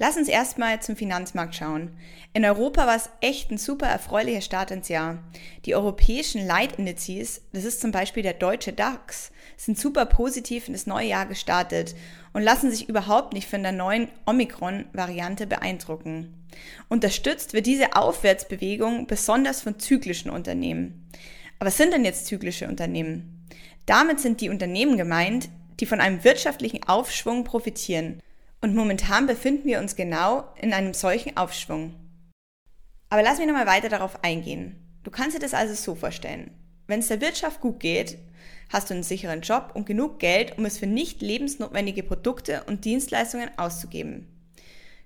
Lass uns erstmal zum Finanzmarkt schauen. In Europa war es echt ein super erfreulicher Start ins Jahr. Die europäischen Leitindizes, das ist zum Beispiel der deutsche DAX, sind super positiv in das neue Jahr gestartet und lassen sich überhaupt nicht von der neuen Omikron-Variante beeindrucken. Unterstützt wird diese Aufwärtsbewegung besonders von zyklischen Unternehmen. Aber was sind denn jetzt zyklische Unternehmen? Damit sind die Unternehmen gemeint, die von einem wirtschaftlichen Aufschwung profitieren und momentan befinden wir uns genau in einem solchen Aufschwung. Aber lass mich nochmal weiter darauf eingehen. Du kannst dir das also so vorstellen. Wenn es der Wirtschaft gut geht, hast du einen sicheren Job und genug Geld, um es für nicht lebensnotwendige Produkte und Dienstleistungen auszugeben.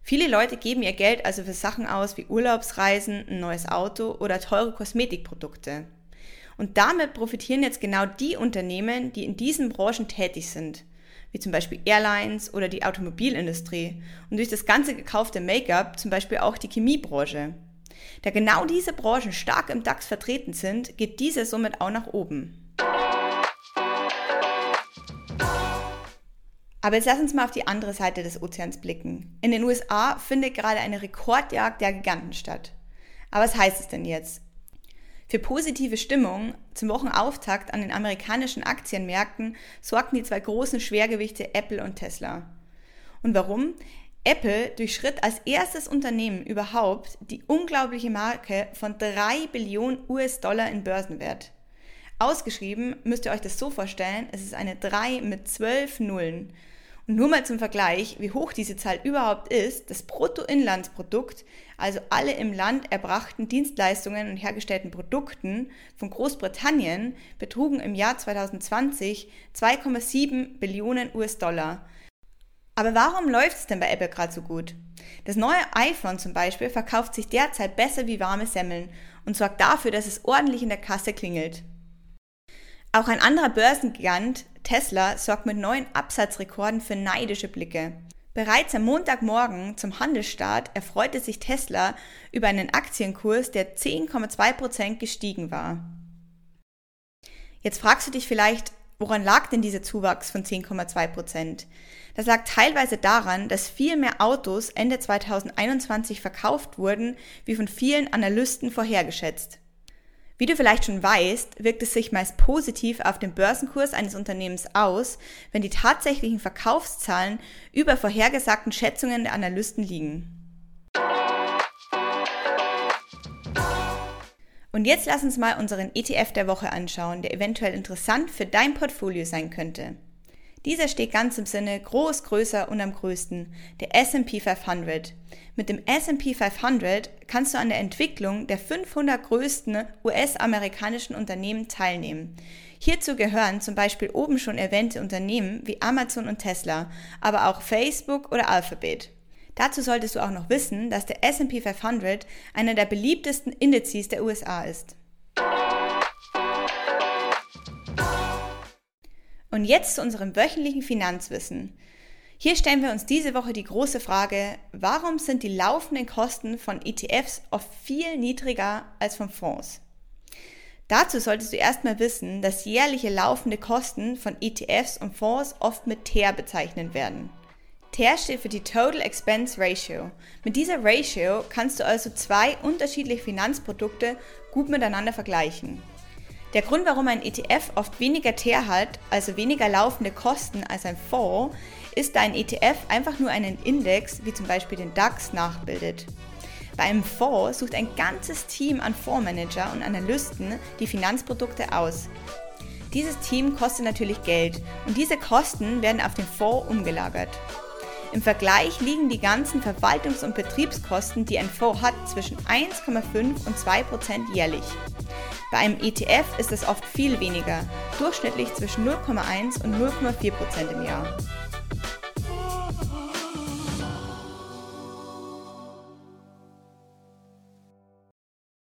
Viele Leute geben ihr Geld also für Sachen aus wie Urlaubsreisen, ein neues Auto oder teure Kosmetikprodukte. Und damit profitieren jetzt genau die Unternehmen, die in diesen Branchen tätig sind wie zum Beispiel Airlines oder die Automobilindustrie und durch das ganze gekaufte Make-up zum Beispiel auch die Chemiebranche. Da genau diese Branchen stark im DAX vertreten sind, geht diese somit auch nach oben. Aber jetzt lass uns mal auf die andere Seite des Ozeans blicken. In den USA findet gerade eine Rekordjagd der Giganten statt. Aber was heißt es denn jetzt? Für positive Stimmung zum Wochenauftakt an den amerikanischen Aktienmärkten sorgten die zwei großen Schwergewichte Apple und Tesla. Und warum? Apple durchschritt als erstes Unternehmen überhaupt die unglaubliche Marke von 3 Billionen US-Dollar in Börsenwert. Ausgeschrieben müsst ihr euch das so vorstellen, es ist eine 3 mit 12 Nullen. Und nur mal zum Vergleich, wie hoch diese Zahl überhaupt ist, das Bruttoinlandsprodukt, also alle im Land erbrachten Dienstleistungen und hergestellten Produkten von Großbritannien, betrugen im Jahr 2020 2,7 Billionen US-Dollar. Aber warum läuft es denn bei Apple gerade so gut? Das neue iPhone zum Beispiel verkauft sich derzeit besser wie warme Semmeln und sorgt dafür, dass es ordentlich in der Kasse klingelt. Auch ein anderer Börsengigant, Tesla, sorgt mit neuen Absatzrekorden für neidische Blicke. Bereits am Montagmorgen zum Handelsstart erfreute sich Tesla über einen Aktienkurs, der 10,2% gestiegen war. Jetzt fragst du dich vielleicht, woran lag denn dieser Zuwachs von 10,2%? Das lag teilweise daran, dass viel mehr Autos Ende 2021 verkauft wurden, wie von vielen Analysten vorhergeschätzt. Wie du vielleicht schon weißt, wirkt es sich meist positiv auf den Börsenkurs eines Unternehmens aus, wenn die tatsächlichen Verkaufszahlen über vorhergesagten Schätzungen der Analysten liegen. Und jetzt lass uns mal unseren ETF der Woche anschauen, der eventuell interessant für dein Portfolio sein könnte. Dieser steht ganz im Sinne groß, größer und am größten, der S&P 500. Mit dem S&P 500 kannst du an der Entwicklung der 500 größten US-amerikanischen Unternehmen teilnehmen. Hierzu gehören zum Beispiel oben schon erwähnte Unternehmen wie Amazon und Tesla, aber auch Facebook oder Alphabet. Dazu solltest du auch noch wissen, dass der S&P 500 einer der beliebtesten Indizes der USA ist. Und jetzt zu unserem wöchentlichen Finanzwissen. Hier stellen wir uns diese Woche die große Frage, warum sind die laufenden Kosten von ETFs oft viel niedriger als von Fonds? Dazu solltest du erstmal wissen, dass jährliche laufende Kosten von ETFs und Fonds oft mit TER bezeichnet werden. TER steht für die Total Expense Ratio. Mit dieser Ratio kannst du also zwei unterschiedliche Finanzprodukte gut miteinander vergleichen. Der Grund, warum ein ETF oft weniger TER hat, also weniger laufende Kosten als ein Fonds, ist, da ein ETF einfach nur einen Index, wie zum Beispiel den DAX, nachbildet. Bei einem Fonds sucht ein ganzes Team an Fondsmanager und Analysten die Finanzprodukte aus. Dieses Team kostet natürlich Geld und diese Kosten werden auf den Fonds umgelagert. Im Vergleich liegen die ganzen Verwaltungs- und Betriebskosten, die ein Fonds hat, zwischen 1,5 und 2 Prozent jährlich. Bei einem ETF ist es oft viel weniger, durchschnittlich zwischen 0,1 und 0,4 Prozent im Jahr.